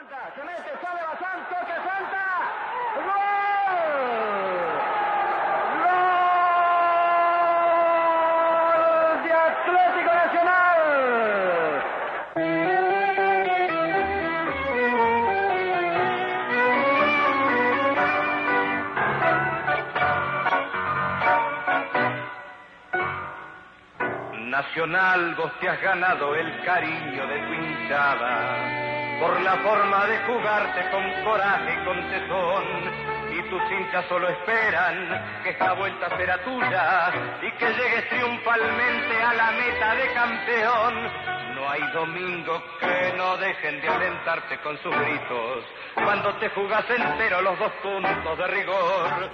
Se mete, sale Basán, toque Santa. ¡Gol! ¡Gol Atlético Nacional! Nacional, vos te has ganado el cariño de tu hinchada por la forma de jugarte con coraje y con tesón. Y tus hinchas solo esperan que esta vuelta será tuya y que llegues triunfalmente a la meta de campeón. No hay domingo que no dejen de alentarte con sus gritos cuando te jugas entero los dos puntos de rigor.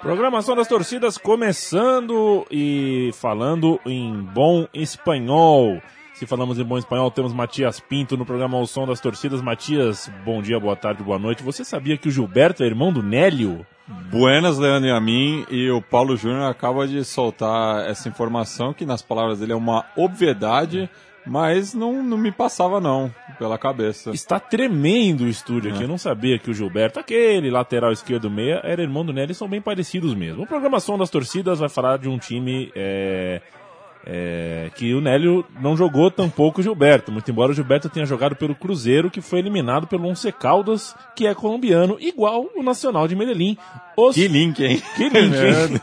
Programação das torcidas começando e falando em bom espanhol. Se falamos em bom espanhol, temos Matias Pinto no programa O Som das Torcidas. Matias, bom dia, boa tarde, boa noite. Você sabia que o Gilberto é irmão do Nélio? Buenas, Leandro e a mim. E o Paulo Júnior acaba de soltar essa informação que, nas palavras dele, é uma obviedade, mas não, não me passava, não, pela cabeça. Está tremendo o estúdio aqui. Eu não sabia que o Gilberto, aquele lateral esquerdo meia, era irmão do Nélio. São bem parecidos mesmo. O programação das torcidas vai falar de um time. É é, que o Nélio não jogou tampouco o Gilberto, muito embora o Gilberto tenha jogado pelo Cruzeiro, que foi eliminado pelo Once Caldas, que é colombiano, igual o Nacional de Medellín. Os... Que link, hein? Que link, hein?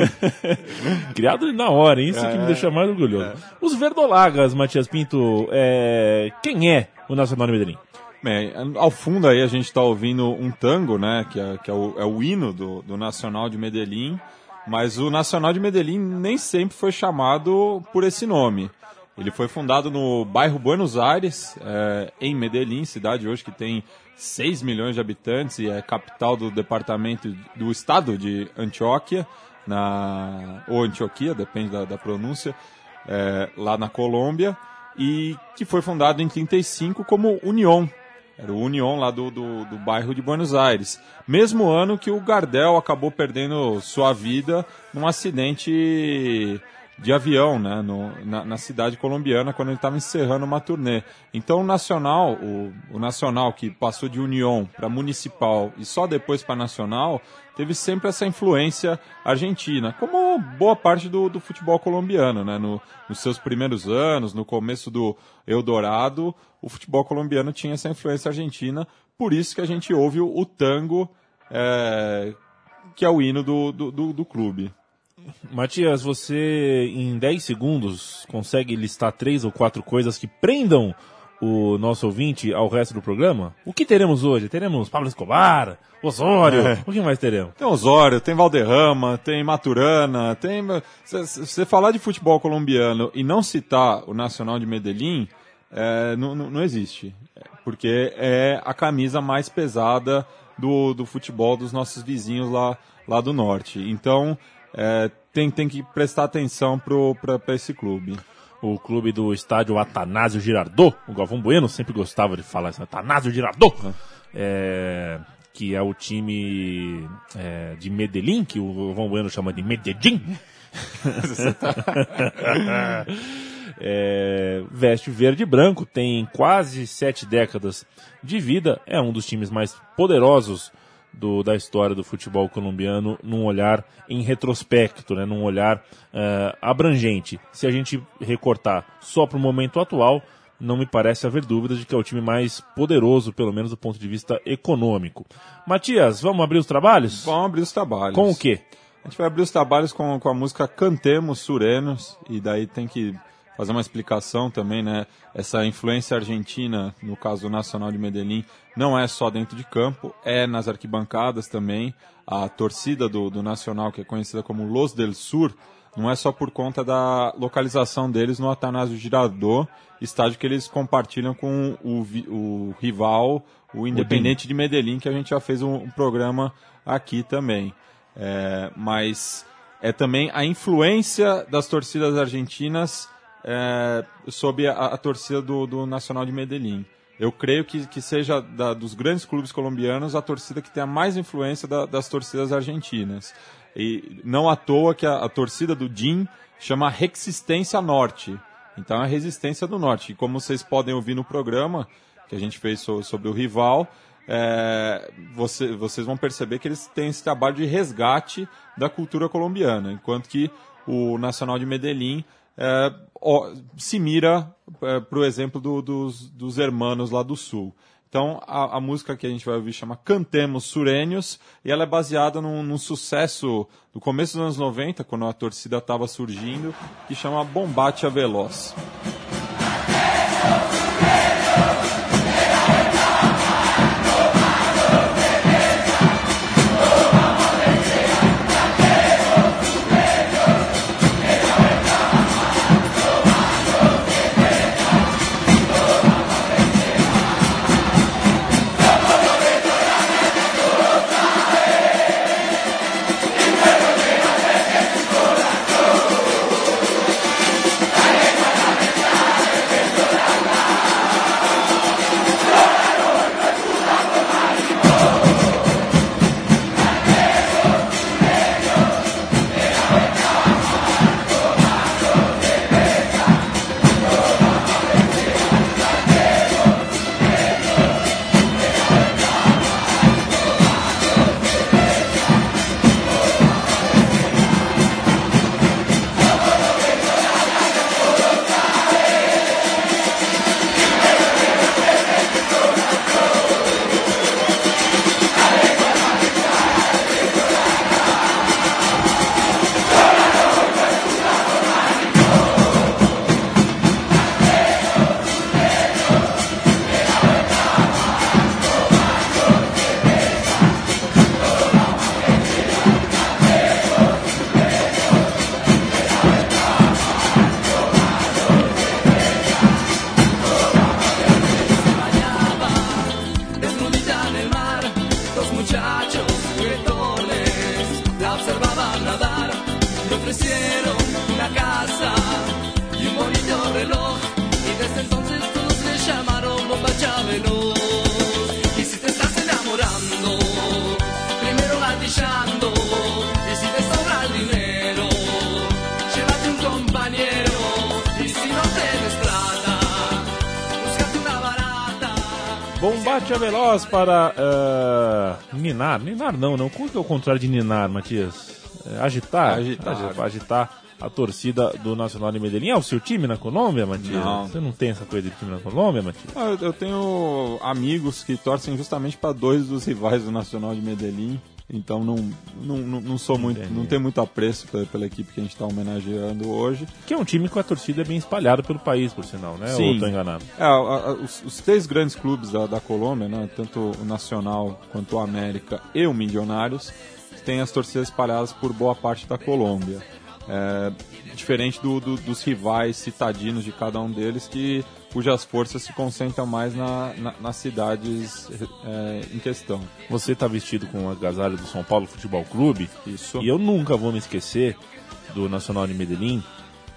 Criado na hora, hein? isso é, que me deixa mais orgulhoso. É. Os Verdolagas, Matias Pinto, é... quem é o Nacional de Medellín? Bem, ao fundo aí a gente está ouvindo um tango, né, que é, que é, o, é o hino do, do Nacional de Medellín, mas o Nacional de Medellín nem sempre foi chamado por esse nome. Ele foi fundado no bairro Buenos Aires, é, em Medellín, cidade hoje que tem 6 milhões de habitantes e é capital do departamento do estado de Antioquia, na, ou Antioquia, depende da, da pronúncia, é, lá na Colômbia, e que foi fundado em 35 como União, era o União lá do, do, do, bairro de Buenos Aires. Mesmo ano que o Gardel acabou perdendo sua vida num acidente de avião, né, no, na, na, cidade colombiana, quando ele estava encerrando uma turnê. Então o Nacional, o, o Nacional que passou de União para Municipal e só depois para Nacional, teve sempre essa influência argentina, como boa parte do, do futebol colombiano, né, no, nos seus primeiros anos, no começo do Eldorado, o futebol colombiano tinha essa influência argentina, por isso que a gente ouve o, o tango, é, que é o hino do, do, do, do clube. Matias, você em 10 segundos consegue listar três ou quatro coisas que prendam o nosso ouvinte ao resto do programa? O que teremos hoje? Teremos Pablo Escobar, Osório, é. o que mais teremos? Tem Osório, tem Valderrama, tem Maturana, tem... Se você falar de futebol colombiano e não citar o Nacional de Medellín, é, não, não existe. Porque é a camisa mais pesada do, do futebol dos nossos vizinhos lá, lá do norte. Então, é, tem, tem que prestar atenção para esse clube. O clube do estádio Atanásio Girardot, o Galvão Bueno sempre gostava de falar isso, Atanásio Girardot, é, que é o time é, de Medellín, que o Galvão Bueno chama de Medellín. é, veste verde e branco, tem quase sete décadas de vida, é um dos times mais poderosos do, da história do futebol colombiano num olhar em retrospecto, né, num olhar uh, abrangente. Se a gente recortar só para o momento atual, não me parece haver dúvidas de que é o time mais poderoso, pelo menos do ponto de vista econômico. Matias, vamos abrir os trabalhos? Vamos abrir os trabalhos. Com o quê? A gente vai abrir os trabalhos com, com a música Cantemos Surenos, e daí tem que fazer uma explicação também, né? Essa influência argentina, no caso do Nacional de Medellín, não é só dentro de campo, é nas arquibancadas também. A torcida do, do Nacional, que é conhecida como Los del Sur, não é só por conta da localização deles no Atanásio Girardot, estádio que eles compartilham com o, o rival, o Independente de Medellín, que a gente já fez um, um programa aqui também. É, mas é também a influência das torcidas argentinas é, sob a, a torcida do, do, Nacional de Medellín. Eu creio que, que seja da, dos grandes clubes colombianos a torcida que tem a mais influência da, das torcidas argentinas. E não à toa que a, a torcida do DIN chama Resistência Norte. Então é a resistência do norte. E como vocês podem ouvir no programa, que a gente fez so, sobre o rival, é, você, vocês vão perceber que eles têm esse trabalho de resgate da cultura colombiana, enquanto que o Nacional de Medellín é, ó, se mira é, para o exemplo do, dos, dos hermanos lá do sul. Então, a, a, música que a gente vai ouvir chama Cantemos Surênios, e ela é baseada num, num sucesso do começo dos anos 90, quando a torcida estava surgindo, que chama Bombate a Veloz. Veloz para uh, ninar. Ninar não, não. Como que é o contrário de ninar, Matias? É, agitar? Agitar. Agitar a torcida do Nacional de Medellín. É o seu time na Colômbia, Matias? Não. Você não tem essa coisa de time na Colômbia, Matias? Ah, eu, eu tenho amigos que torcem justamente para dois dos rivais do Nacional de Medellín. Então não, não, não, não sou muito, Entendi. não tenho muito apreço pela, pela equipe que a gente está homenageando hoje. Que é um time com a torcida bem espalhada pelo país, por sinal, né? Sim. Ou tô enganado? É, a- a- os, os três grandes clubes da, da Colômbia, né, tanto o Nacional quanto o América e o Milionários, têm as torcidas espalhadas por boa parte da Colômbia. É, diferente do- do- dos rivais citadinos de cada um deles, que, cujas forças se concentram mais na- na- nas cidades é, em questão. Você tá vestido com o agasalho do São Paulo Futebol Clube. Isso. E eu nunca vou me esquecer do Nacional de Medellín,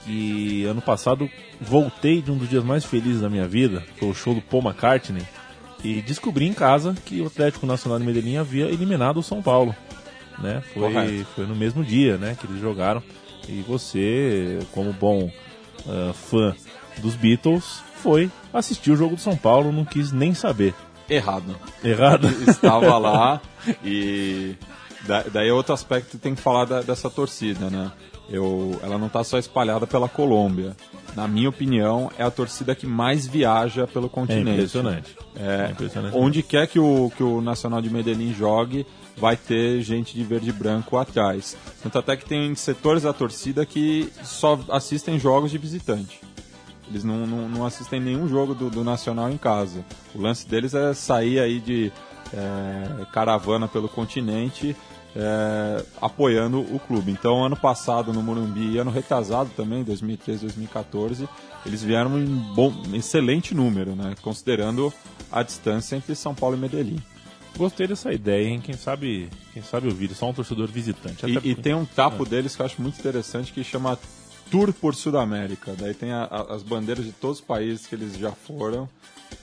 que ano passado voltei de um dos dias mais felizes da minha vida, foi o show do Paul McCartney, e descobri em casa que o Atlético Nacional de Medellín havia eliminado o São Paulo. Né? Foi, Correto. foi no mesmo dia né, que eles jogaram. E você, como bom ah, fã dos Beatles, foi assistir o jogo do São Paulo, não quis nem saber. Errado. Errado? estava lá e da- daí é outro aspecto que tem que falar da- dessa torcida, né? Eu, ela não está só espalhada pela Colômbia. Na minha opinião, é a torcida que mais viaja pelo É continente. impressionante. É, É impressionante. Onde quer que o, que o Nacional de Medellín jogue, vai ter gente de verde e branco atrás. Tanto até que tem setores da torcida que só assistem jogos de visitante. Eles não, não, não assistem nenhum jogo do, do Nacional em casa. O lance deles é sair aí de é, caravana pelo continente é, apoiando o clube. Então, ano passado no Morumbi e ano retrasado também, 2013, 2014, eles vieram em bom, excelente número, né? Considerando a distância entre São Paulo e Medellín. Gostei dessa ideia, hein? Quem sabe, quem sabe ouvir, só um torcedor visitante. E, Até e porque- tem um tapo deles que eu acho muito interessante que chama Tour por Sudamérica. Daí tem a- a- as bandeiras de todos os países que eles já foram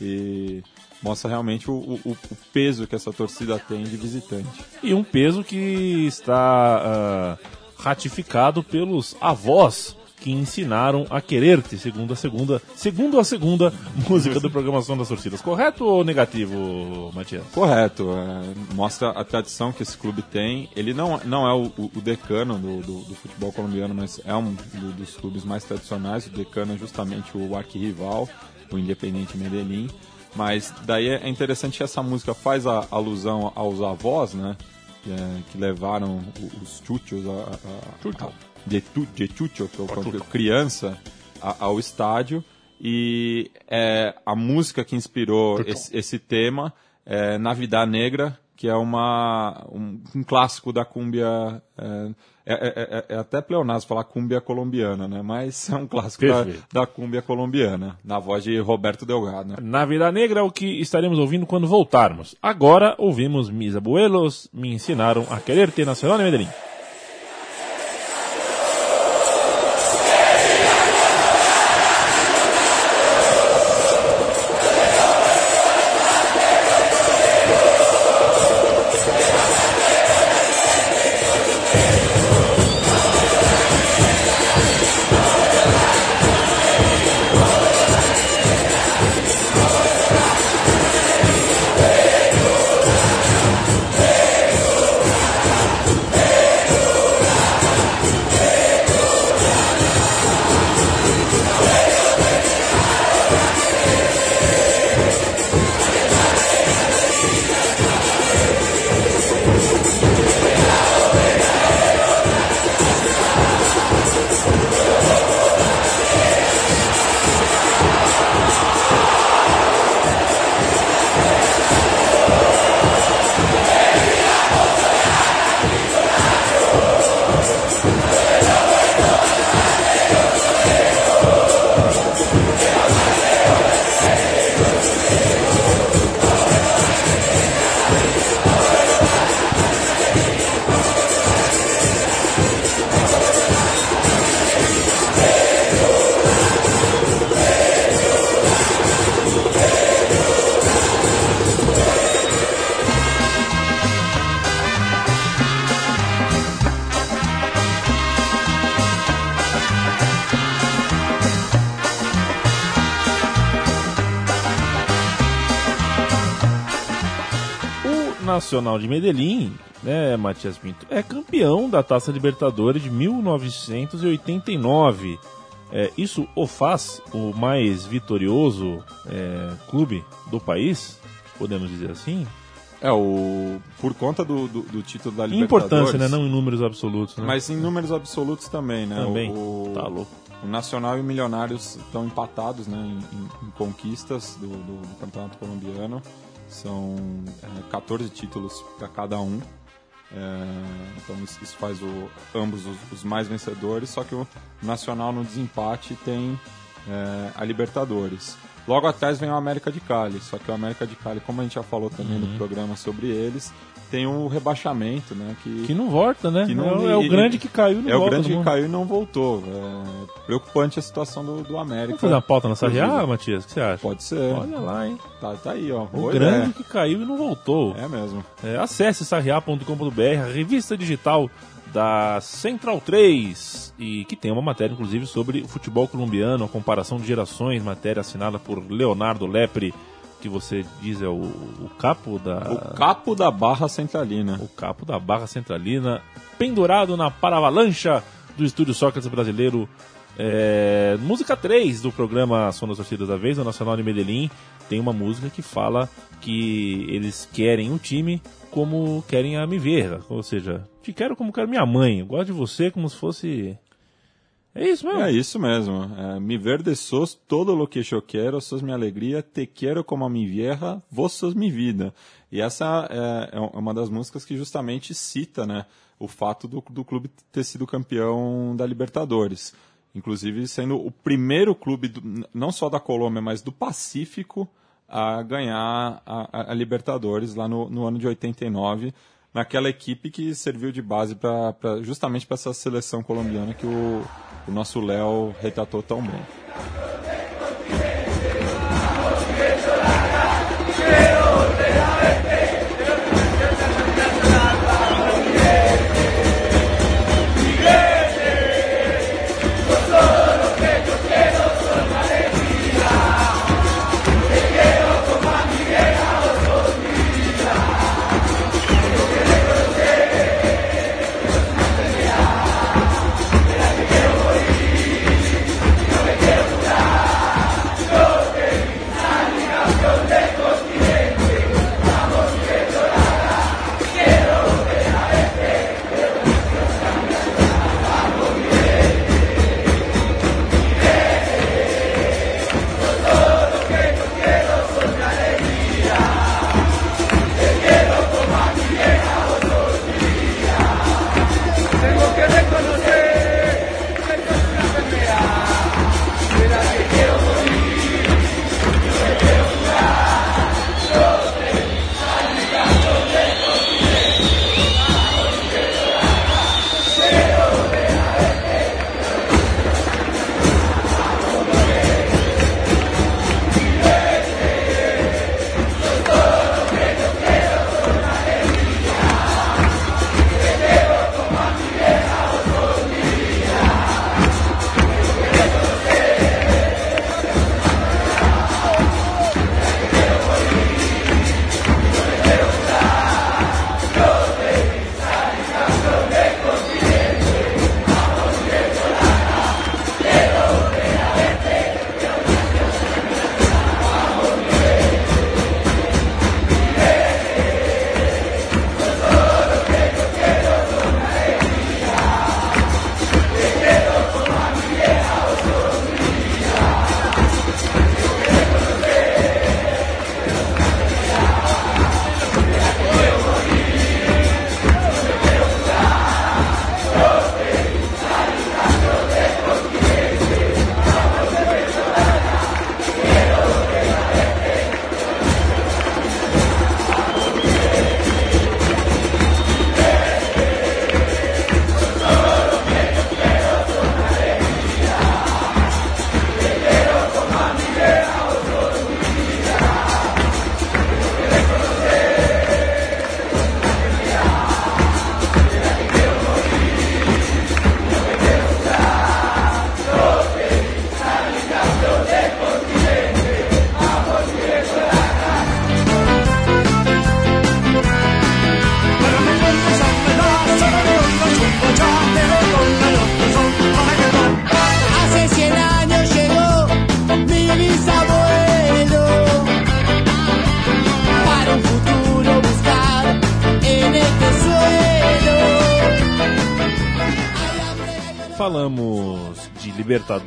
e mostra realmente o, o- o peso que essa torcida tem de visitante. E um peso que está ah, ratificado pelos avós que ensinaram a querer-te, segundo a segunda, segundo a segunda música do Programação das Torcidas. Correto ou negativo, Matias? Correto. É, mostra a tradição que esse clube tem. Ele não, não é o, o decano do, do, do, futebol colombiano, mas é um do, dos clubes mais tradicionais. O decano é justamente o arquirrival, o Independente Medellín. Mas daí é interessante que essa música faz a alusão aos avós, né? Que, é, que levaram os chuchos a, a, a, de, de chucho, que é criança, ao estádio. E é, a música que inspirou esse, esse, tema é Navidad Negra, que é uma, um, um clássico da cúmbia. É, é, é, é, até pleonasmo falar cúmbia colombiana, né? Mas é um clássico da, da cúmbia colombiana, na voz de Roberto Delgado. Né? Navidad Negra é o que estaremos ouvindo quando voltarmos. Agora ouvimos Mis Abuelos me ensinaram a querer ter Nacional de Medellín. Nacional de Medellín, né, Matias Pinto, é campeão da Taça Libertadores de 1989. É, isso o faz o mais vitorioso é, clube do país, podemos dizer assim? É, o, por conta do, do, do título da Libertadores... Importância, né? Não em números absolutos, né? Mas em números absolutos também, né? Também, o, tá louco. O Nacional e o Milionários estão empatados né, em, em, em conquistas do, do, do Campeonato Colombiano. São é, 14 títulos para cada um. É, então isso faz o, ambos os, os, mais vencedores, só que o Nacional no desempate tem é, a Libertadores. Logo atrás vem o América de Cali, só que o América de Cali, como a gente já falou também uhum. no programa sobre eles, tem o um rebaixamento, né? Que, que não volta, né? Não, é, é, o grande que caiu não É volta, o grande que caiu e não voltou. É preocupante a situação do, do América. Vamos fazer uma pauta na Sarriá, Matias? O que você acha? Pode ser. Olha lá, hein? Tá, tá aí, ó. O grande que caiu e não voltou. É mesmo. É, acesse sarriá.com.br, a revista digital da Central 3 e que tem uma matéria inclusive sobre o futebol colombiano, a comparação de gerações, matéria assinada por Leonardo Lepre que você diz é o, o capo da. O capo da Barra Centralina. O capo da Barra Centralina, pendurado na paravalancha do Estúdio Sócrates Brasileiro. É, música 3 do programa Som das Torcidas da Vez, o Nacional de Medellín, tem uma música que fala que eles querem o time como querem a Miverra. Ou seja, te quero como quero minha mãe. Eu gosto de você como se fosse é isso mesmo? É isso mesmo. É, mi verde sos todo lo que eu quero, sos minha alegria, te quero como a mi vieja, vos sos mi vida. E essa é, é uma das músicas que justamente cita né, o fato do, do clube ter sido campeão da Libertadores. Inclusive sendo o primeiro clube, do, não só da Colômbia, mas do Pacífico, a ganhar a, a Libertadores lá no, no ano de 89 naquela equipe que serviu de base pra, pra justamente para essa seleção colombiana que o, o nosso Léo retratou tão bem.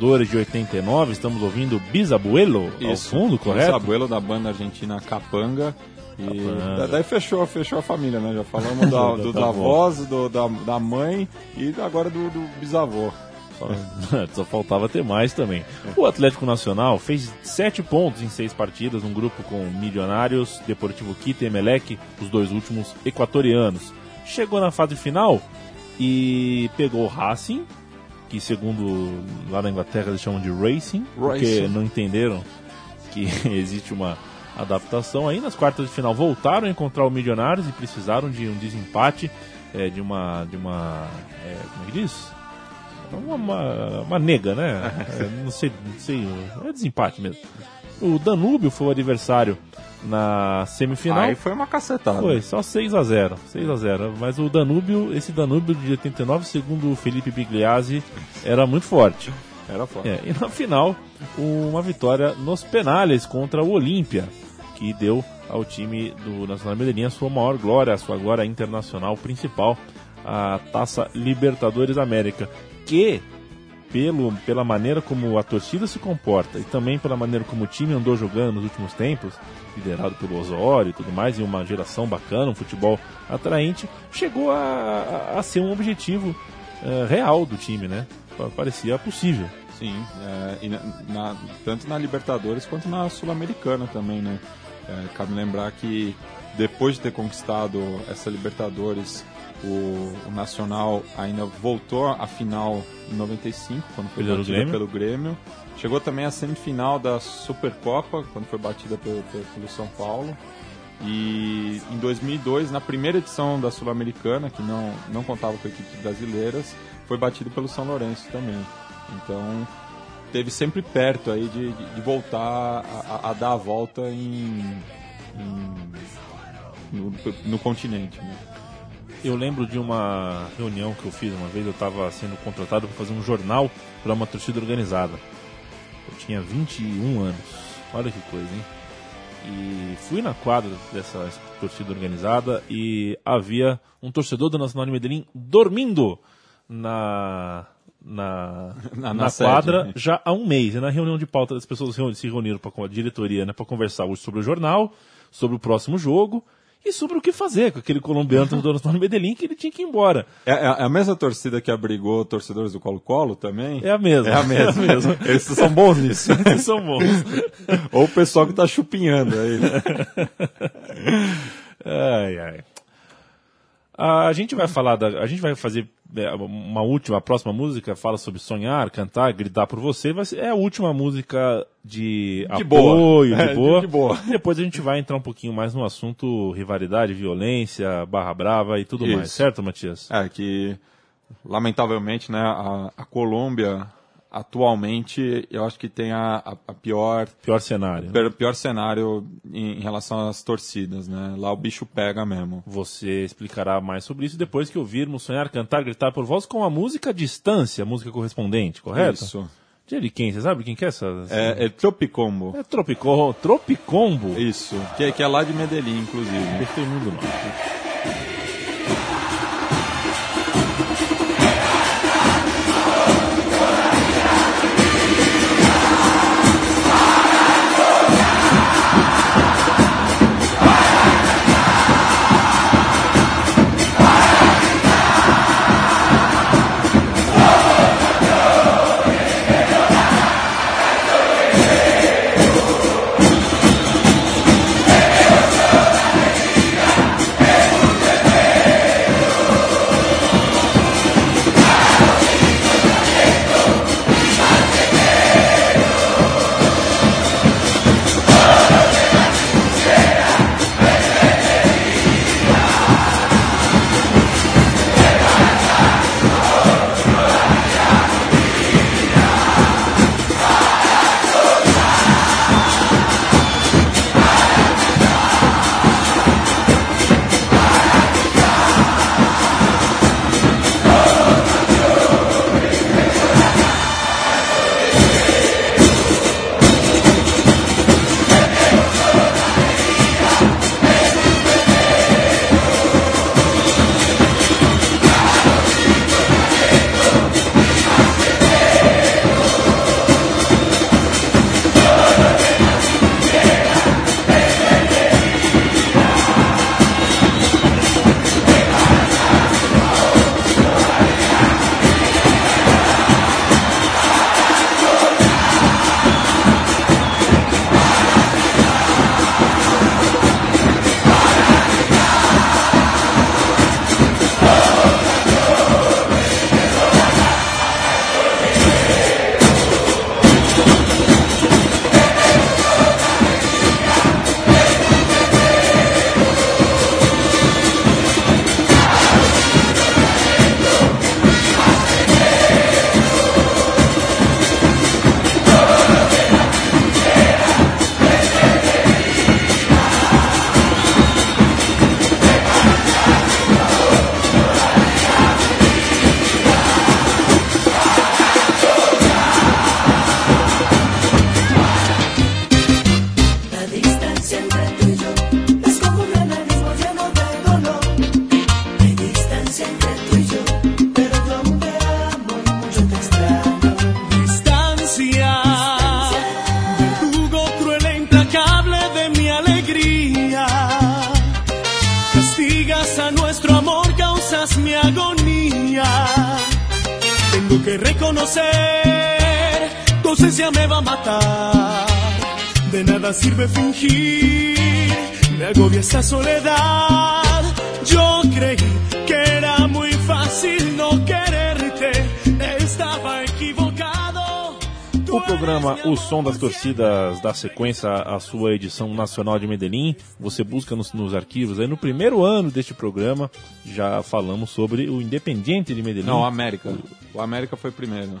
Libertadores de 89, estamos ouvindo Bisabuelo ao fundo, correto? Bisabuelo da banda argentina Capanga. E daí fechou, fechou a família, né? Já falamos da, do, da voz, do, da, da mãe e agora do, do bisavô. Só faltava ter mais também. O Atlético Nacional fez sete pontos em seis partidas, num grupo com Milionários, Deportivo Quito e Emelec, os dois últimos equatorianos. Chegou na fase final e pegou o Racing, que segundo lá na Inglaterra eles chamam de Racing, porque não entenderam que existe uma adaptação. Aí nas quartas de final voltaram a encontrar o Milionários e precisaram de um desempate, é, de uma. de uma. É, como é que diz? Uma, uma, uma nega, né? É, não, sei, não sei. É desempate mesmo. O Danúbio foi o adversário na semifinal. Aí foi uma cacetada. Foi, só 6 a 0 6 a 0 Mas o Danúbio, esse Danúbio de 89, segundo o Felipe Bigliazzi, era muito forte. Era forte. É, e na final, uma vitória nos penales contra o Olímpia, que deu ao time do Nacional Medellín a sua maior glória, a sua glória internacional principal, a Taça Libertadores América, que pelo, pela maneira como a torcida se comporta e também pela maneira como o time andou jogando nos últimos tempos, liderado pelo Osório e tudo mais, e uma geração bacana, um futebol atraente, chegou a, a, ser um objetivo uh, real do time, né? Parecia possível. Sim, é, na, na, tanto na Libertadores quanto na Sul-Americana também, né? É, cabe lembrar que depois de ter conquistado essa Libertadores o, o, Nacional ainda voltou à final em 95, quando foi pelo batida Grêmio. pelo Grêmio. Chegou também à semifinal da Supercopa, quando foi batida pelo, pelo São Paulo. E em 2002, na primeira edição da Sul-Americana, que não, não contava com equipes brasileiras, foi batido pelo São Lourenço também. Então, teve sempre perto aí de, de, de voltar a, a, dar a volta em, em no, no continente. Né? Eu lembro de uma reunião que eu fiz uma vez, eu estava sendo contratado para fazer um jornal para uma torcida organizada. Eu tinha 21 anos, olha que coisa, hein? E fui na quadra dessa torcida organizada e havia um torcedor do Nacional de Medellín dormindo na, na, Na- na, sede, quadra né? já há um mês. E na reunião de pauta, as pessoas se reuniram para a diretoria né, para conversar hoje sobre o jornal, sobre o próximo jogo e sobre o que fazer com aquele colombiano do de Medellín que ele tinha que ir embora. É, é a mesma torcida que abrigou torcedores do Colo-Colo também? É a mesma. É a mesma. É a mesma. Eles são bons nisso. Eles são bons. Ou o pessoal que tá chupinhando aí. Ai, ai. A gente vai falar da, a gente vai fazer é, uma última, a próxima música fala sobre sonhar, cantar, gritar por você. Vai ser, é a última música de, De apoio, boa. de, É, de- boa. de boa. Depois a gente vai entrar um pouquinho mais no assunto rivalidade, violência, barra brava e tudo Isso. mais, certo, Matias? É que, lamentavelmente, né, a, a Colômbia, atualmente, eu acho que tem a, a, a pior, Pior cenário. pior, pior cenário em, em relação às torcidas, né? Lá o bicho pega mesmo. Você explicará mais sobre isso depois que ouvirmos sonhar, cantar, gritar por voz com a música Distância, a música correspondente, correto? Isso. De quem? Você sabe quem que é essa? É, é Tropicombo. É Tropicom, Tropicombo. Isso. Que, é- que é lá de Medellín, inclusive. Apertei muito não. Va a matar. De nada sirve fingir, me agobia esa soledad. Yo creí que era muy fácil no quererte, estaba equivocado. O programa O Som das Torcidas dá sequência à sua edição nacional de Medellín. Você busca nos, nos arquivos. Aí no primeiro ano deste programa já falamos sobre o Independiente de Medellín. Não, o América. O América foi primeiro.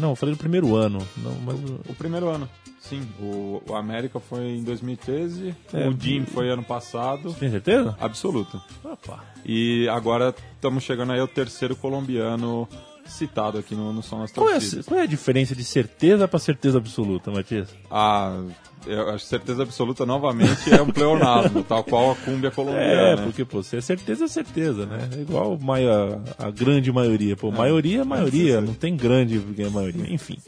Não, eu falei no primeiro ano. Não, mas O primeiro ano, sim. O, o América foi em 2013, É, o Jim foi ano passado. tem certeza? Absoluto. Opa. E agora estamos chegando aí ao terceiro colombiano citado aqui no, no Som das Qual é, a, qual é a diferença de certeza para certeza absoluta, Matias? Ah, eu acho certeza absoluta novamente é um pleonasmo, tal qual a cúmbia É, colombiana. né? porque, pô, se é certeza, é certeza, né? É igual a, a grande maioria. Pô, maioria é maioria, não tem grande é maioria. Enfim.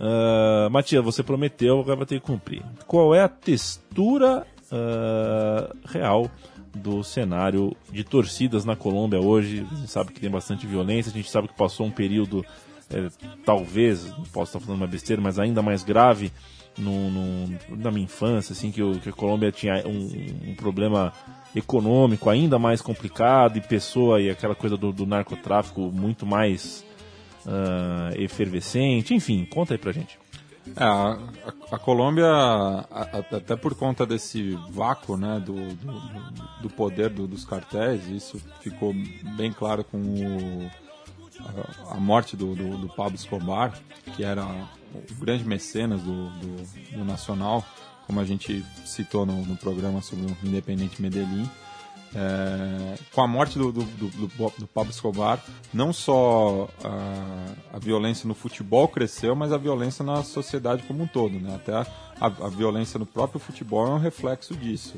Ah, Matias, você prometeu, agora vai ter que cumprir. Qual é a textura ah, real do cenário de torcidas na Colômbia hoje? A gente sabe que tem bastante violência, a gente sabe que passou um período, eh, talvez, não posso estar falando uma besteira, mas ainda mais grave no, no- na minha infância, assim, que, que a Colômbia tinha um, um problema econômico ainda mais complicado e pessoa e aquela coisa do, do narcotráfico muito mais ah, efervescente. Enfim, conta aí pra gente. É, a, a- Colômbia, a- a- até por conta desse vácuo né, do, do, do poder do- dos cartéis, isso ficou bem claro com o- a, a morte do, do, do Pablo Escobar, que era o grande mecenas do, do, do Nacional, como a gente citou no, no programa sobre o Independente Medellín. É, com a morte do, do, do, do- Pablo Escobar, não só a, a violência no futebol cresceu, mas a violência na sociedade como um todo. Né? Até a, a, a violência no próprio futebol é um reflexo disso.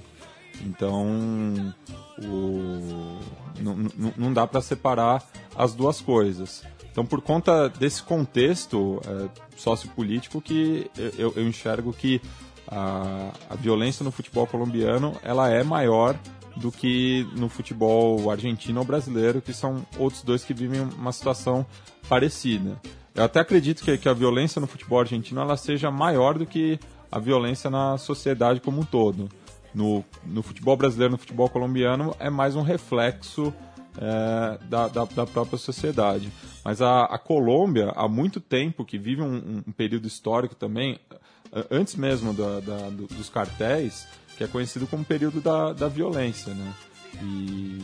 Então, o, não, não- não dá para separar as duas coisas. Então, por conta desse contexto é, sociopolítico, que eu, eu enxergo que a, a violência no futebol colombiano ela é maior do que no futebol argentino ou brasileiro, que são outros dois que vivem uma situação parecida. Eu até acredito que, que a violência no futebol argentino ela seja maior do que a violência na sociedade como um todo. No, no futebol brasileiro, no futebol colombiano, é mais um reflexo é, da, da, da própria sociedade. Mas a, a Colômbia, há muito tempo, que vive um, um- período histórico também, antes mesmo da- da- do- dos cartéis, que é conhecido como período da, da violência, né? E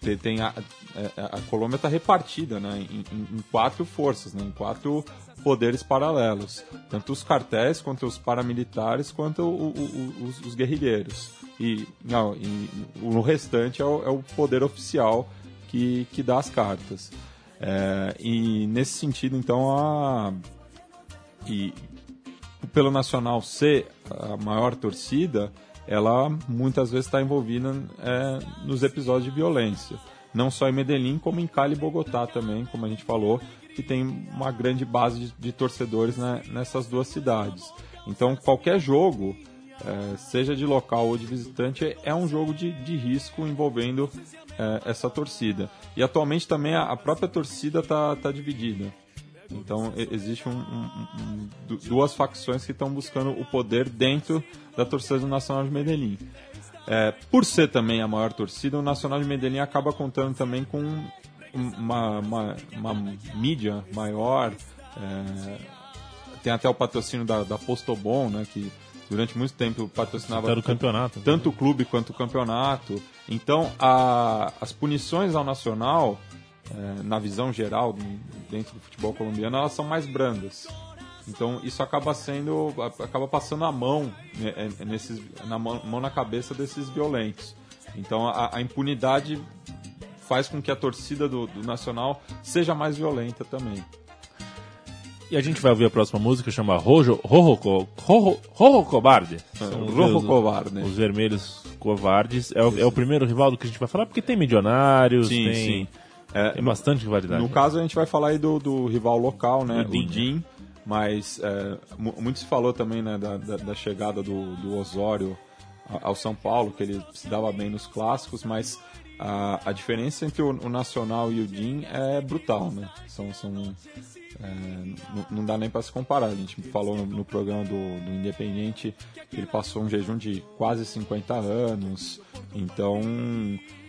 tem, tem a, é, a, a Colômbia está repartida né, em, em- quatro forças, né, em quatro poderes paralelos. Tanto os cartéis, quanto os paramilitares, quanto o- o- os, os guerrilheiros. E, não, e o restante é o, é o poder oficial que, que dá as cartas. É, e nesse sentido, então, a, e pelo Nacional ser a maior torcida, ela muitas vezes está envolvida é, nos episódios de violência. Não só em Medellín, como em Cali e Bogotá também, como a gente falou, que tem uma grande base de, de torcedores né, nessas duas cidades. Então, qualquer jogo, é, seja de local ou de visitante, é um jogo de, de risco envolvendo é, essa torcida. E atualmente também a, a própria torcida está tá dividida. Então existe um- um- um- du- duas facções que estão buscando o poder dentro da torcida do Nacional de Medellín. É, por ser também a maior torcida, o Nacional de Medellín acaba contando também com um- uma, uma, uma mídia maior. é, tem até o patrocínio da, da Postobon, né, que durante muito tempo patrocinava Era o campeonato. tanto o clube quanto o campeonato. Então, a- as punições ao Nacional, eh, na visão geral, dentro do futebol colombiano, elas são mais brandas. Então, isso acaba sendo, a- acaba passando a mão, né, eh, nesses, na mão, mão na cabeça desses violentos. Então, a, a impunidade faz com que a torcida do, do Nacional seja mais violenta também. E a gente vai ouvir a próxima música, chama Rojo, Rojo, Rojo, Rojo Cobarde. São os- Rojo os- Cobarde. Os vermelhos covardes. É o, é o primeiro rival do que a gente vai falar, porque tem milionários, Sim, tem, sim. É, tem bastante rivalidade. No caso, a gente vai falar aí do, do rival local, né? O DIN, o DIN. Mas é, mu- muito se falou também né, da, da, da chegada do, do Osório ao São Paulo, que ele se dava bem nos clássicos, mas a, a diferença entre o, o, Nacional e o DIN é brutal, né? São, são é, não, dá nem para se comparar. A gente falou no, no programa do, do Independiente que ele passou um jejum de quase 50 anos, então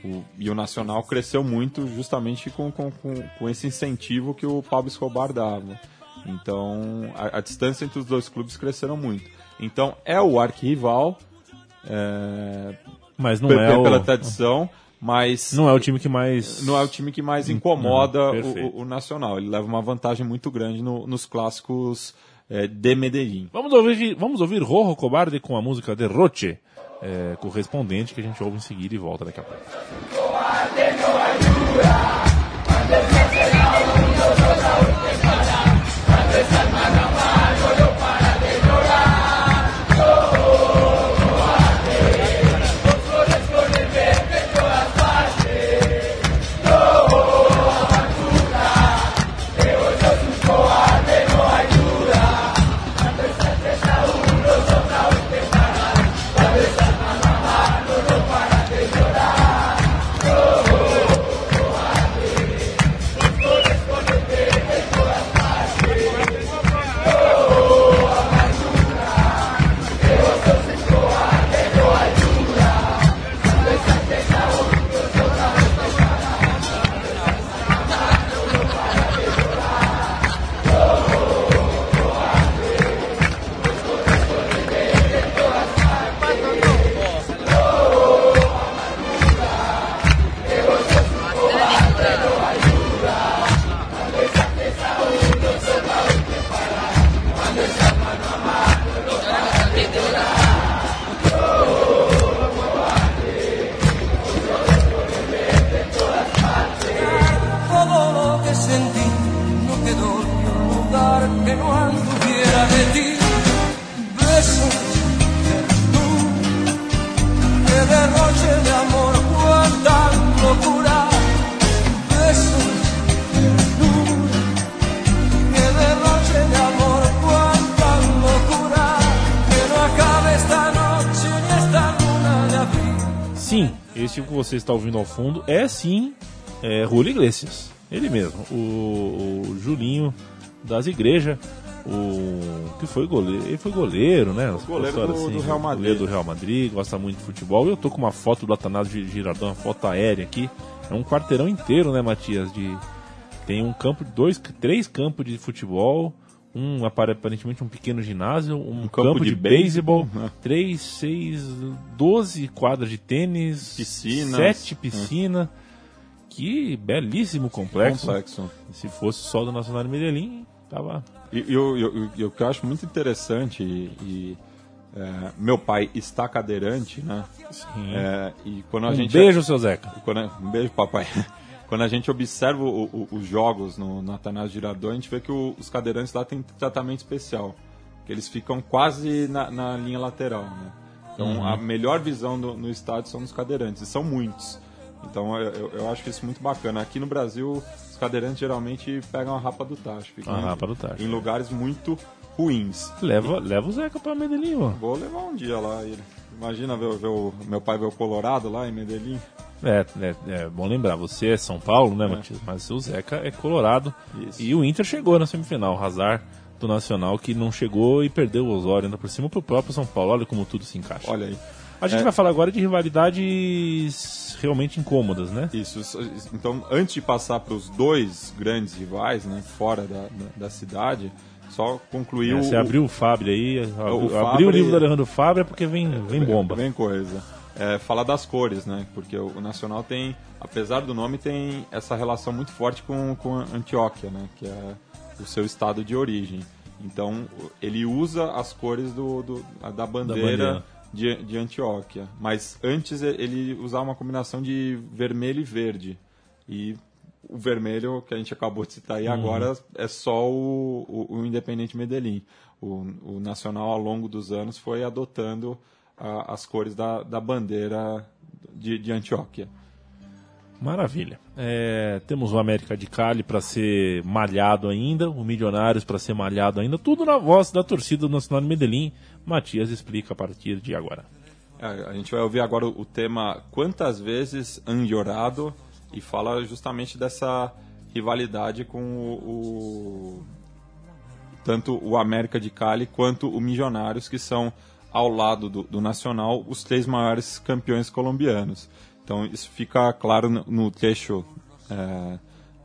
o, e o Nacional cresceu muito justamente com, com, com, com esse incentivo que o Pablo Escobar dava. Então a, a distância entre os dois clubes cresceram muito. Então é o arquirrival, é, mas não é pela o... tradição mas não é o time que mais não é o time que mais incomoda o, o, Nacional. Ele leva uma vantagem muito grande no, nos clássicos é, de Medellín. Vamos ouvir, vamos ouvir Rojo Cobarde com a música Derroche, é, correspondente que a gente ouve em seguida e volta daqui a pouco. Você está ouvindo ao fundo é sim é, Julio Iglesias, ele mesmo, o, o Julinho das igrejas, o que foi goleiro, ele foi goleiro, né? Goleiro do, assim, do, Real Madrid. Goleiro do Real Madrid, gosta muito de futebol. Eu tô com uma foto do Atanásio Girardão, uma foto aérea aqui. É um quarteirão inteiro, né, Matias? De tem um campo, dois, três campos de futebol um aparentemente um pequeno ginásio, um, um campo, campo, de, de beisebol, né? três, seis, doze quadras de tênis, piscina, sete piscinas. Que belíssimo complexo. complexo. Se fosse só do Nacional de Medellín, tava. E, e, e, o que eu acho muito interessante e, é, meu pai está cadeirante, né? Sim. É, e quando a um gente beijo, seu Zeca. Quando, um beijo, papai. Quando a gente observa o, o, os jogos no, no Atanás Girador, a gente vê que o, os cadeirantes lá têm tratamento especial. Que eles ficam quase na, na linha lateral, né? Então uhum. a melhor visão do, no estádio são os cadeirantes, e são muitos. Então eu, eu acho isso muito bacana. Aqui no Brasil, os cadeirantes geralmente pegam a rapa do tacho. Ficam a rapa do tacho. Em lugares muito ruins. Leva, leva o Zeca pra Medellín, ó. Vou levar um dia lá. Imagina ver, ver o meu pai ver o Colorado lá em Medellín. É, é, é, bom lembrar, você é São Paulo, né, é. Matias? Mas o Zeca é Colorado. Isso. E o Inter chegou na semifinal, o Hazard do Nacional, que não chegou e perdeu o Osório ainda por cima pro próprio São Paulo. Olha como tudo se encaixa. Olha aí. A gente é. vai falar agora de rivalidades realmente incômodas, né? Isso. Então, antes de passar para os dois grandes rivais, né, fora da, da, da cidade, só concluiu. É, você abriu o Fábio aí, abriu, abriu o livro do Alejandro Fábio é porque vem, vem bomba. Vem coisa é, falar das cores, né? Porque o, o, Nacional tem, apesar do nome, tem essa relação muito forte com, com Antioquia, né? Que é o seu estado de origem. Então, ele usa as cores do, do da bandeira, da bandeira. De, de Antioquia. Mas antes ele usava uma combinação de vermelho e verde. E o vermelho, que a gente acabou de citar aí uhum. agora, é só o, o, o Independente Medellín. O, o Nacional, ao longo dos anos, foi adotando a, as cores da, da bandeira de, de Antioquia. Maravilha. É, temos o América de Cali para ser malhado ainda, o Milionários para ser malhado ainda, tudo na voz da torcida do Nacional de Medellín. Matias explica a partir de agora. É, a gente vai ouvir agora o tema Quantas vezes han llorado e fala justamente dessa rivalidade com o, o tanto o América de Cali quanto o Milionários, que são ao lado do, do Nacional os três maiores campeões colombianos. Então isso fica claro no, no trecho é,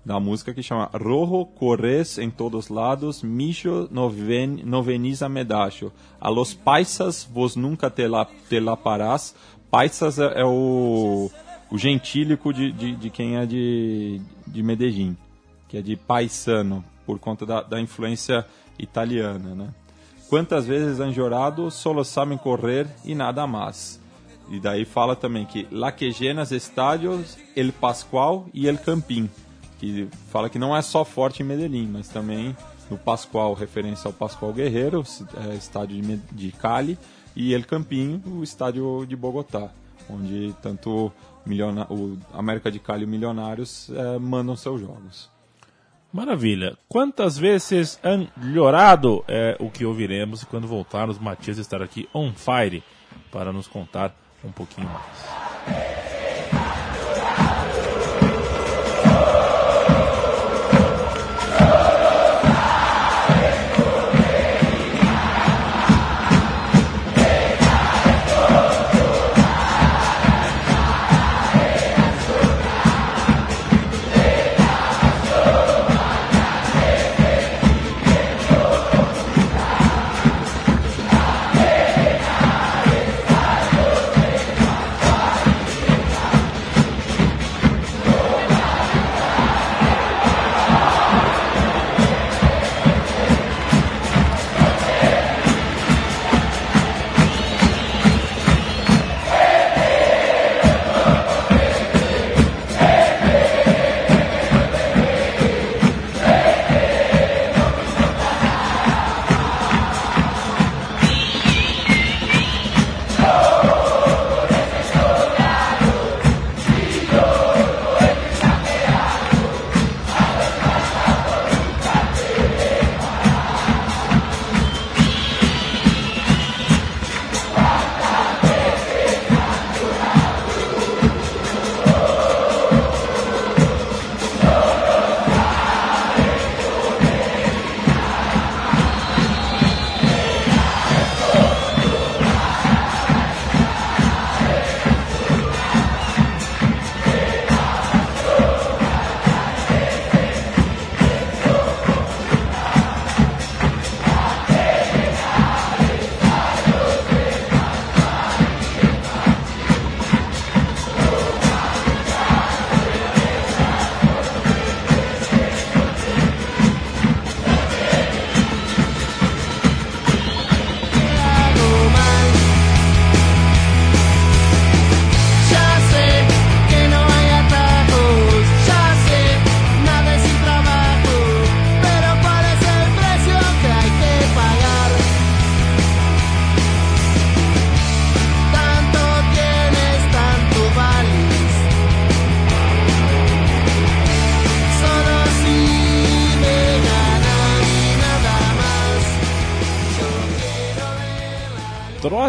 da música que chama Rojo corres em todos lados, micho no, ven, no venís a medacho. A los paisas vos nunca te la, te la parás. Paisas é, é o, o gentílico de, de, de, quem é de, de Medellín, que é de paisano, por conta da, da influência italiana, né? Quantas vezes Anjorado solo sabem correr e nada mais. E daí fala também que La que llenas estádios, El Pascual e El Campín que fala que não é só forte em Medellín, mas também no Pascoal, referência ao Pascoal Guerreiro, estádio de, de Cali, e El Campinho, o estádio de Bogotá, onde tanto o América de Cali e o Milionários é, mandam seus jogos. Maravilha. Quantas vezes han llorado é o que ouviremos quando voltarmos, Matias estar aqui on fire para nos contar um pouquinho mais.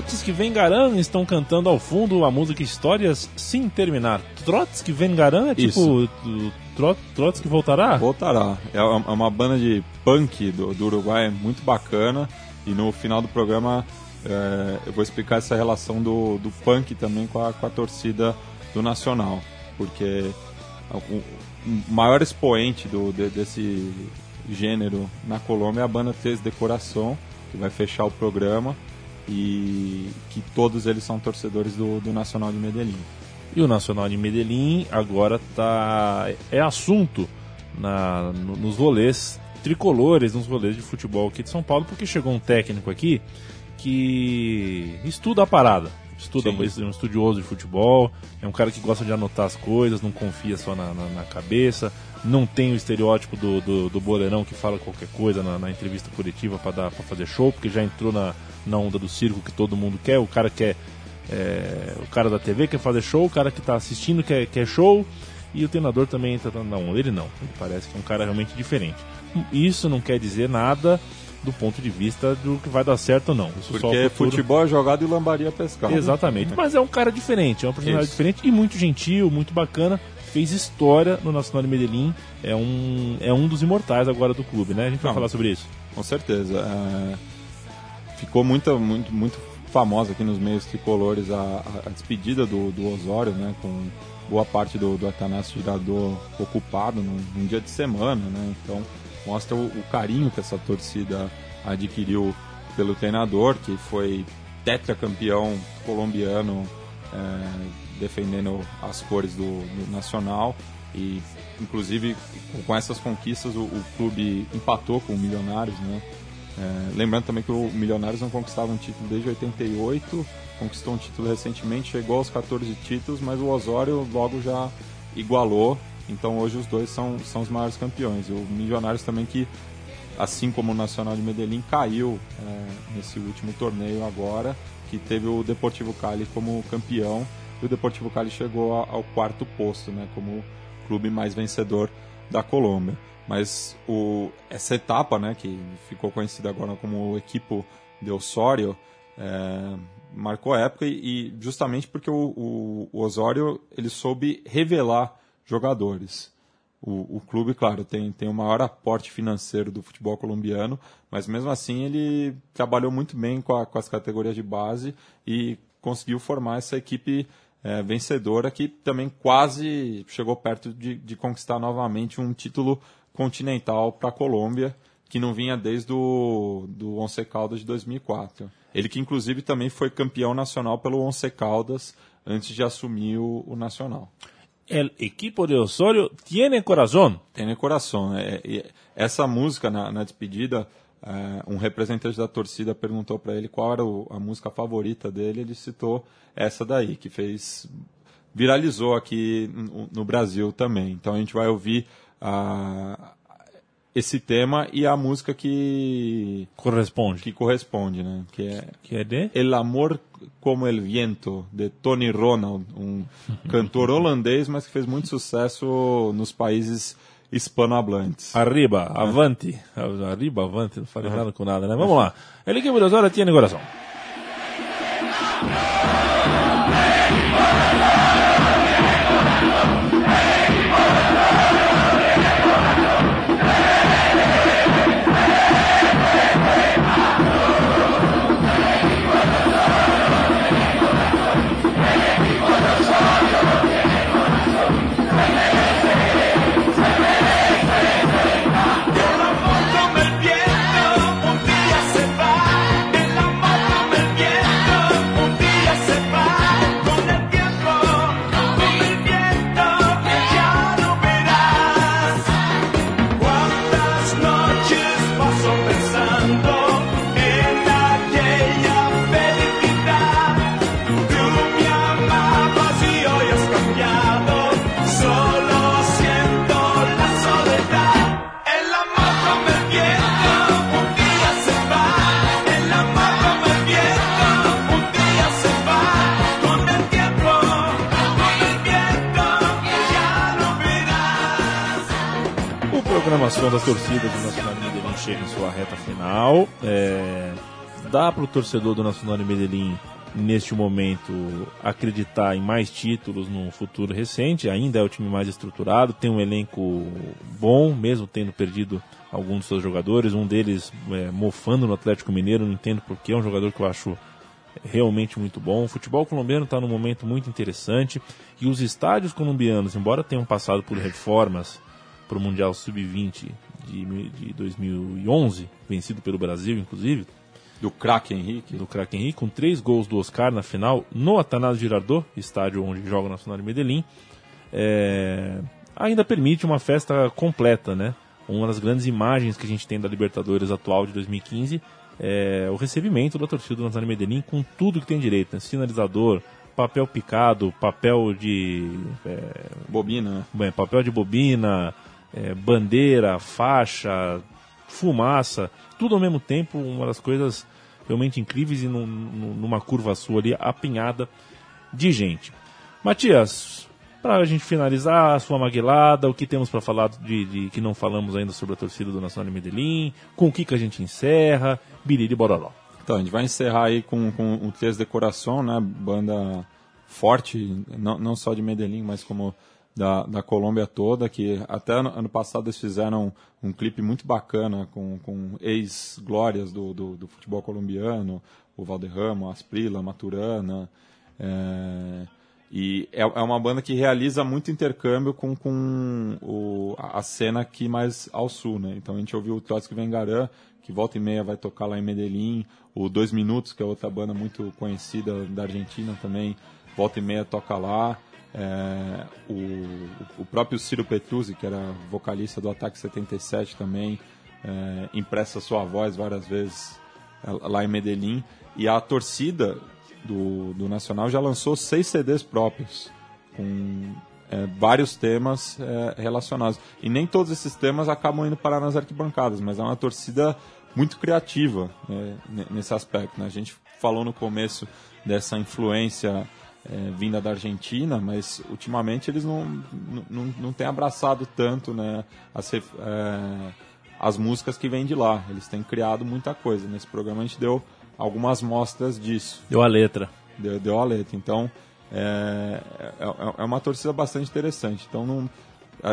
Trotsky Vengaran estão cantando ao fundo a música Histórias Sem Terminar. Trotsky Vengaran é tipo. Trot, Trotsky voltará? Voltará. É, é uma banda de punk do, do Uruguai muito bacana. E no final do programa é, eu vou explicar essa relação do, do punk também com a, com a torcida do Nacional. Porque o, o maior expoente do, de, desse gênero na Colômbia é a banda Três Decoração, que vai fechar o programa e que todos eles são torcedores do, do Nacional de Medellín. E o Nacional de Medellín agora tá é assunto na, no, nos rolês tricolores, nos rolês de futebol aqui de São Paulo, porque chegou um técnico aqui que estuda a parada. Estuda, é um estudioso de futebol, é um cara que gosta de anotar as coisas, não confia só na, na, na cabeça, não tem o estereótipo do, do, do boleirão que fala qualquer coisa na, na entrevista coletiva para fazer show, porque já entrou na, na onda do circo que todo mundo quer. O cara quer. É, o cara da TV quer fazer show, o cara que está assistindo quer, quer show. E o treinador também está na onda. Ele não. Ele parece que é um cara realmente diferente. Isso não quer dizer nada do ponto de vista do que vai dar certo ou não. Isso Porque futuro- futebol é jogado e lambaria pescado. Exatamente. Mas é um cara diferente, é uma personalidade Isso. diferente e muito gentil, muito bacana. Fez história no Nacional de Medellín. É um, é um dos imortais agora do clube, né? A gente vai Não. falar sobre isso. Com certeza. É, ficou muito, muito, muito famosa aqui nos meios tricolores a, a- despedida do, do Osório, né? Com boa parte do, do Atanásio Girador ocupado num, num dia de semana, né? Então mostra o, o carinho que essa torcida adquiriu pelo treinador, que foi tetracampeão colombiano é, defendendo as cores do, do Nacional e inclusive com essas conquistas o, o clube empatou com o Milionários, né? É, lembrando também que o Milionários não conquistava um título desde 88, conquistou um título recentemente, chegou aos 14 títulos, mas o Osório logo já igualou. Então hoje os dois são, são os maiores campeões. O Milionários também que, assim como o Nacional de Medellín, caiu é, nesse último torneio agora, que teve o Deportivo Cali como campeão. E o Deportivo Cali chegou ao quarto posto, né, como o clube mais vencedor da Colômbia. Mas o, essa etapa, né, que ficou conhecida agora como o Equipo de Osório, é, marcou época e, e justamente porque o, o, o Osório ele soube revelar jogadores. O, o clube, claro, tem, tem o maior aporte financeiro do futebol colombiano, mas mesmo assim ele trabalhou muito bem com, a- com as categorias de base e conseguiu formar essa equipe é, vencedora que também quase chegou perto de, de conquistar novamente um título continental para a Colômbia, que não vinha desde o do Once Caldas de 2004. Ele que inclusive também foi campeão nacional pelo Once Caldas antes de assumir o, o nacional. El equipo de Osorio tiene corazón. Tem no coração. né? E essa música na, na despedida, um representante da torcida perguntou para ele qual era a música favorita dele. Ele citou essa daí, que fez viralizou aqui no, Brasil também. Então a gente vai ouvir ah, esse tema e a música que Corresponde. que corresponde, né? Que é Que é de? El Amor como el Viento, de Tony Ronald, um cantor holandês, mas que fez muito sucesso nos países hispanohablantes. Arriba, avante. Arriba, avante. Não falei nada com nada, né? Vamos lá. El equipo de Osorio tiene corazón. Como para o torcedor do Nacional de Medellín, neste momento, acreditar em mais títulos no futuro recente. Ainda é o time mais estruturado, tem um elenco bom, mesmo tendo perdido alguns dos seus jogadores. Um deles é, mofando no Atlético Mineiro, não entendo porque é um jogador que eu acho realmente muito bom. O futebol colombiano está num momento muito interessante e os estádios colombianos, embora tenham passado por reformas para o Mundial Sub-20 de, de 2011, vencido pelo Brasil, inclusive, Do craque Henrique. do craque Henrique, com três gols do Oscar na final, no Atanásio Girardot, estádio onde joga o Nacional de Medellín, é, ainda permite uma festa completa, né? Uma das grandes imagens que a gente tem da Libertadores atual de 2015 é o recebimento da torcida do Nacional de Medellín com tudo que tem direito, né? Sinalizador, papel picado, papel de é, Bobina, né? Bem, papel de bobina, é, bandeira, faixa, fumaça, tudo ao mesmo tempo, uma das coisas realmente incríveis e num- num- numa curva sul ali apinhada de gente. Matias, Para a gente finalizar a sua maguilada, o que temos para falar de, de, que não falamos ainda sobre a torcida do Nacional de Medellín, com o que, que a gente encerra, biriri bororó. Então, a gente vai encerrar aí com, com o Três Decoração, né? Banda forte, não, não só de Medellín, mas como da, da Colômbia toda, que até ano, ano passado eles fizeram um, um clipe muito bacana com, com ex-glórias do, do, do, futebol colombiano, o Valderrama, Asprila, Maturana. É, e é, é, uma banda que realiza muito intercâmbio com, com o, a cena aqui mais ao sul, né? Então a gente ouviu o Trotsky Vengarã, que volta e meia vai tocar lá em Medellín, o Dois Minutos, que é outra banda muito conhecida da Argentina também, volta e meia toca lá. É, o, o, próprio Ciro Petruzzi, que era vocalista do Ataque 77 também, é, sua voz várias vezes é, lá em Medellín. E a torcida do, do Nacional já lançou seis CDs próprios, com é, vários temas é, relacionados. E nem todos esses temas acabam indo parar nas arquibancadas, mas é uma torcida muito criativa né, nesse aspecto. Né? A gente falou no começo dessa influência é, vinda da Argentina, mas ultimamente eles não, não, não têm abraçado tanto né, as, é, as músicas que vêm de lá. Eles têm criado muita coisa. Nesse programa a gente deu algumas mostras disso. Deu a letra. Deu, deu a letra. Então, é, é, é uma torcida bastante interessante. Então, não,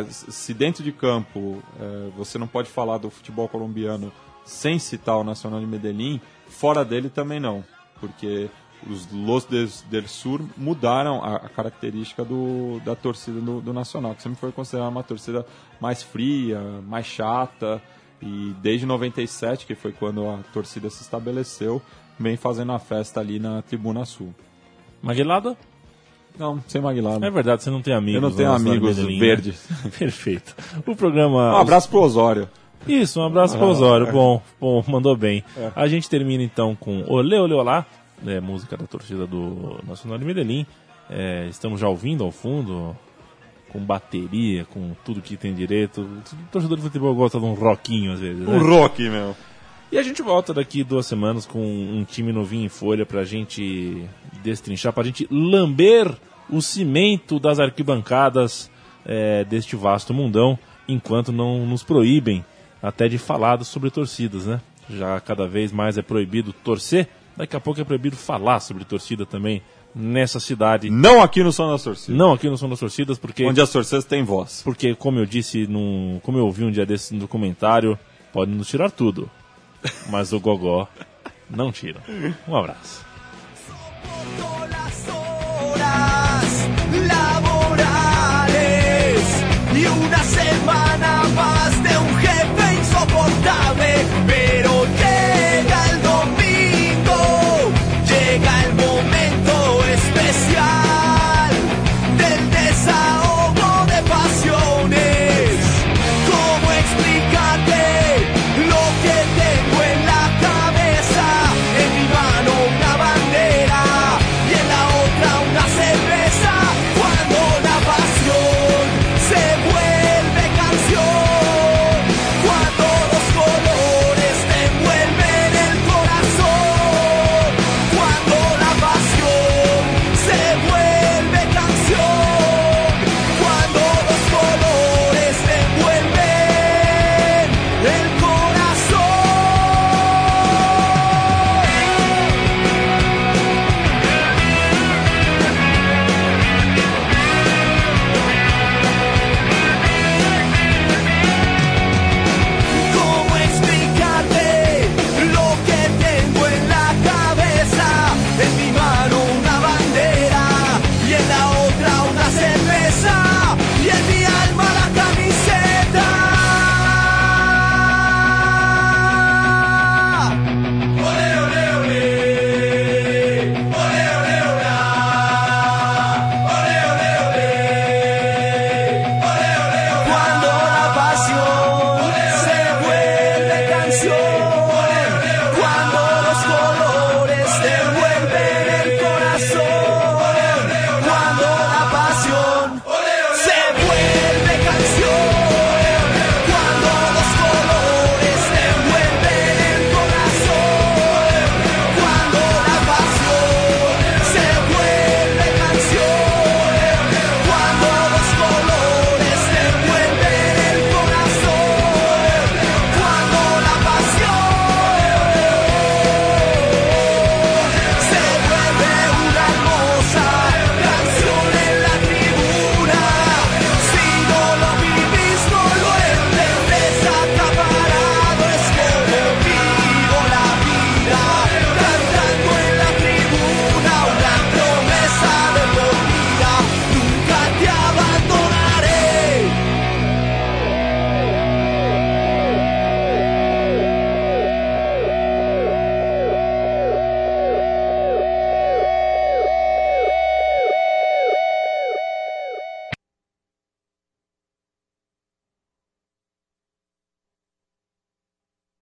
se dentro de campo é, você não pode falar do futebol colombiano sem citar o Nacional de Medellín, fora dele também não. Porque os Los del Sur mudaram a, a característica do, da torcida do, do, Nacional, que sempre foi considerada uma torcida mais fria, mais chata, e desde 97, que foi quando a torcida se estabeleceu, vem fazendo a festa ali na Tribuna Sul. Maguilada? Não, sem Maguilada. É verdade, você não tem amigos. Eu não tenho amigos verdes. Perfeito. O programa. Um abraço pro Osório. Isso, um abraço pro Osório. Bom, bom, mandou bem. É. A gente termina então com Olê, Olê, Olá, é, música da torcida do Nacional de Medellín. É, estamos já ouvindo ao fundo com bateria, com tudo que tem direito. O torcedor de futebol gosta de um rockinho às vezes. Né? Um rock, meu. E a gente volta daqui duas semanas com um time novinho em folha pra gente destrinchar, pra gente lamber o cimento das arquibancadas é, deste vasto mundão, enquanto não nos proíbem até de falar sobre torcidas, né? Já cada vez mais é proibido torcer, daqui a pouco é proibido falar sobre torcida também nessa cidade. Não aqui no Som das Torcidas. Não aqui no Som das Torcidas, porque. Onde as torcidas têm voz. Porque, como eu disse, num, como eu ouvi um dia desse no documentário, pode nos tirar tudo. Mas o Gogó não tira. Um abraço.